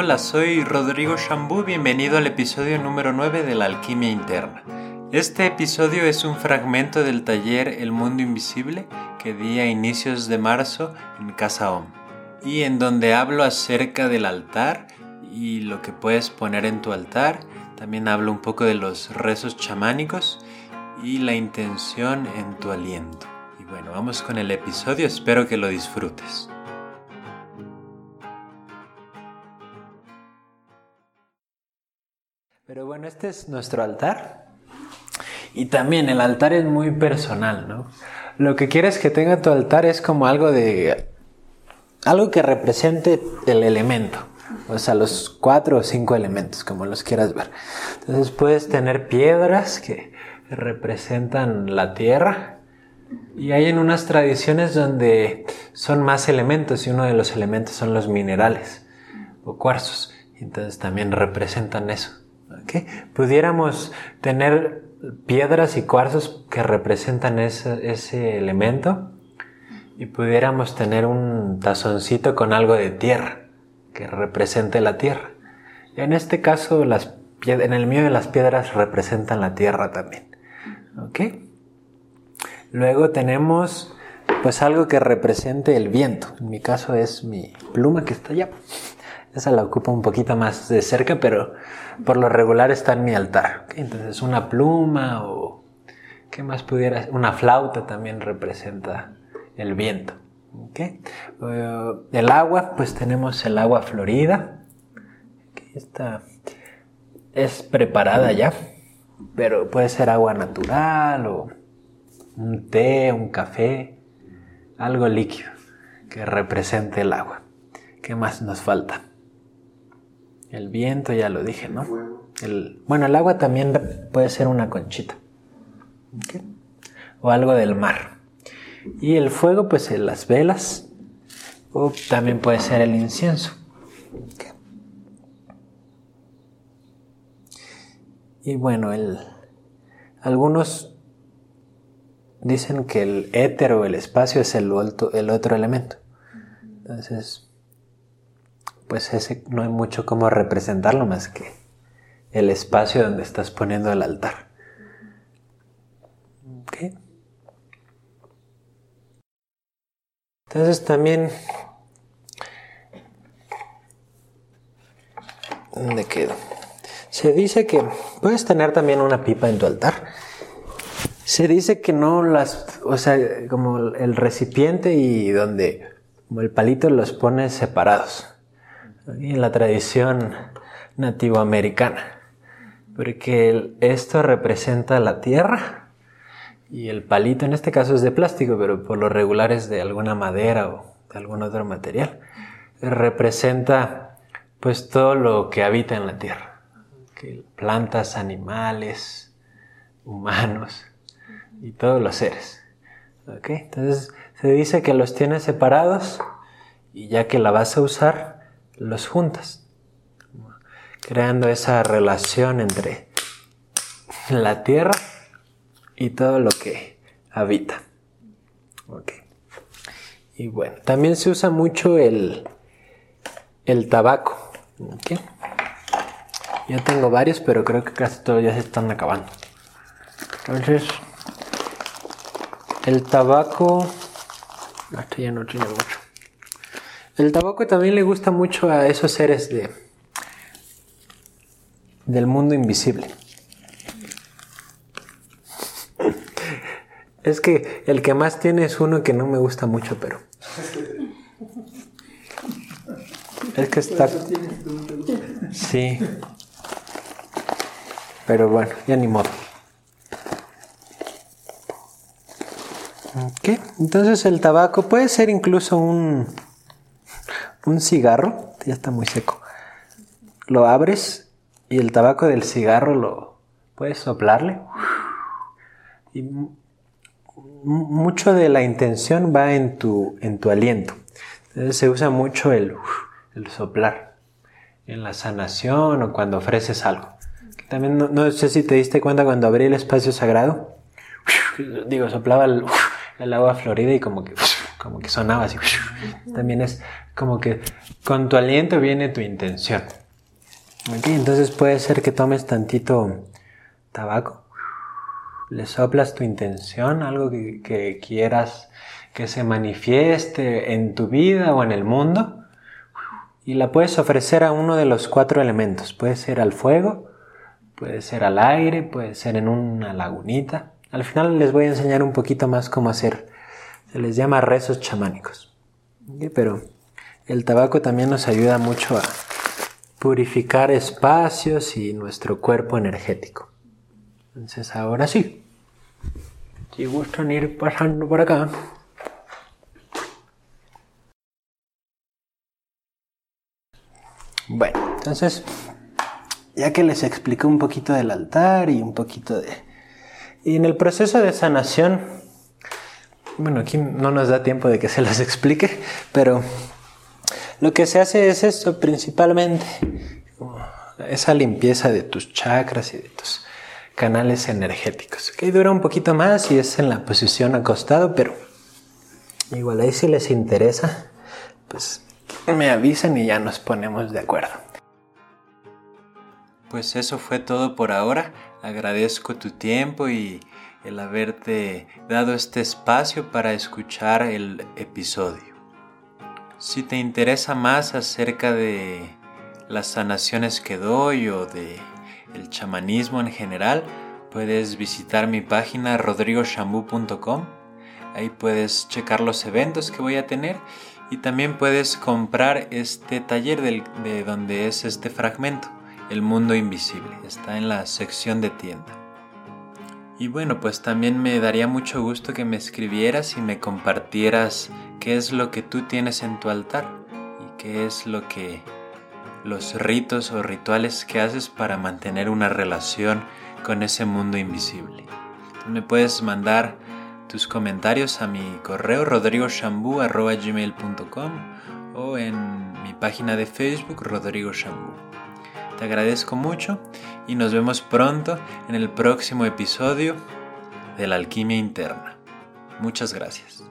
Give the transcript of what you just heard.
Hola, soy Rodrigo Shambú, bienvenido al episodio número 9 de la Alquimia Interna. Este episodio es un fragmento del taller El Mundo Invisible que di a inicios de marzo en Casa Om y en donde hablo acerca del altar y lo que puedes poner en tu altar. También hablo un poco de los rezos chamánicos y la intención en tu aliento. Y bueno, vamos con el episodio, espero que lo disfrutes. Pero bueno, este es nuestro altar. Y también el altar es muy personal, ¿no? Lo que quieres que tenga tu altar es como algo de... algo que represente el elemento. O sea, los cuatro o cinco elementos, como los quieras ver. Entonces puedes tener piedras que representan la tierra. Y hay en unas tradiciones donde son más elementos y uno de los elementos son los minerales o cuarzos. Entonces también representan eso. Pudiéramos tener piedras y cuarzos que representan ese, elemento y pudiéramos tener un tazoncito con algo de tierra que represente la tierra. En este caso, las, en el mío las piedras representan la tierra también. Luego tenemos pues algo que represente el viento. En mi caso es mi pluma que está allá. Esa la ocupo un poquito más de cerca, pero por lo regular está en mi altar. Entonces una pluma o qué más pudiera una flauta también representa el viento. ¿okay? Eh, el agua, pues tenemos el agua florida. Esta es preparada ya, pero puede ser agua natural o un té, un café, algo líquido que represente el agua. ¿Qué más nos falta? El viento, ya lo dije, ¿no? El, bueno, el agua también puede ser una conchita. O algo del mar. Y el fuego, pues las velas. O también puede ser el incienso. Y bueno, el, algunos dicen que el éter o el espacio es el, el otro elemento. Entonces, pues ese no hay mucho como representarlo más que el espacio donde estás poniendo el altar. Entonces también... ¿Dónde quedo? Se dice que puedes tener también una pipa en tu altar. Se dice que no las, o sea, como el recipiente y donde como el palito los pones separados en la tradición nativoamericana, porque esto representa la tierra y el palito en este caso es de plástico, pero por lo regular es de alguna madera o de algún otro material. Representa pues todo lo que habita en la tierra, plantas, animales, humanos y todos los seres. Entonces se dice que los tienes separados y ya que la vas a usar, los juntas, creando esa relación entre la tierra y todo lo que habita. Y bueno, también se usa mucho el, el tabaco. Yo tengo varios, pero creo que casi todos ya se están acabando. Entonces, el tabaco... Este ya no tiene mucho. El tabaco también le gusta mucho a esos seres de, del mundo invisible. Es que el que más tiene es uno que no me gusta mucho, pero. Es que está. Sí. Pero bueno, ya ni modo. ¿Qué? Entonces el tabaco puede ser incluso un un cigarro, ya está muy seco, lo abres y el tabaco del cigarro lo puedes soplarle. Y mucho de la intención va en tu, en tu aliento. Entonces se usa mucho el, el soplar en la sanación o cuando ofreces algo. También no, sé si te diste cuenta cuando abrí el espacio sagrado, digo, soplaba el, el agua florida y como que como que sonaba así. También es como que con tu aliento viene tu intención. entonces puede ser que tomes tantito tabaco, le soplas tu intención, algo que, que quieras que se manifieste en tu vida o en el mundo, y la puedes ofrecer a uno de los cuatro elementos. Puede ser al fuego, puede ser al aire, puede ser en una lagunita. Al final les voy a enseñar un poquito más cómo hacer. Se les llama rezos chamánicos. Pero el tabaco también nos ayuda mucho a purificar espacios y nuestro cuerpo energético. Entonces ahora sí. Si gustan ir pasando por acá. Bueno, entonces, ya que les expliqué un poquito del altar y un poquito de... Y en el proceso de sanación, bueno, aquí no nos da tiempo de que se los explique, pero lo que se hace es esto principalmente, esa limpieza de tus chakras y de tus canales energéticos. Que dura un poquito más y es en la posición acostado, pero igual ahí si les interesa, pues me avisan y ya nos ponemos de acuerdo. Pues eso fue todo por ahora. Agradezco tu tiempo y el haberte dado este espacio para escuchar el episodio. Si te interesa más acerca de las sanaciones que doy o de el chamanismo en general, puedes visitar mi página rodrigoshambu.com. Ahí puedes checar los eventos que voy a tener y también puedes comprar este taller de donde es este fragmento, El Mundo Invisible. Está en la sección de tienda. Y bueno, pues también me daría mucho gusto que me escribieras y me compartieras qué es lo que tú tienes en tu altar y qué es lo que los ritos o rituales que haces para mantener una relación con ese mundo invisible. Me puedes mandar tus comentarios a mi correo rodrigoshambu.gmail.com o en mi página de Facebook Rodrigo. Te agradezco mucho y nos vemos pronto en el próximo episodio de la alquimia interna. Muchas gracias.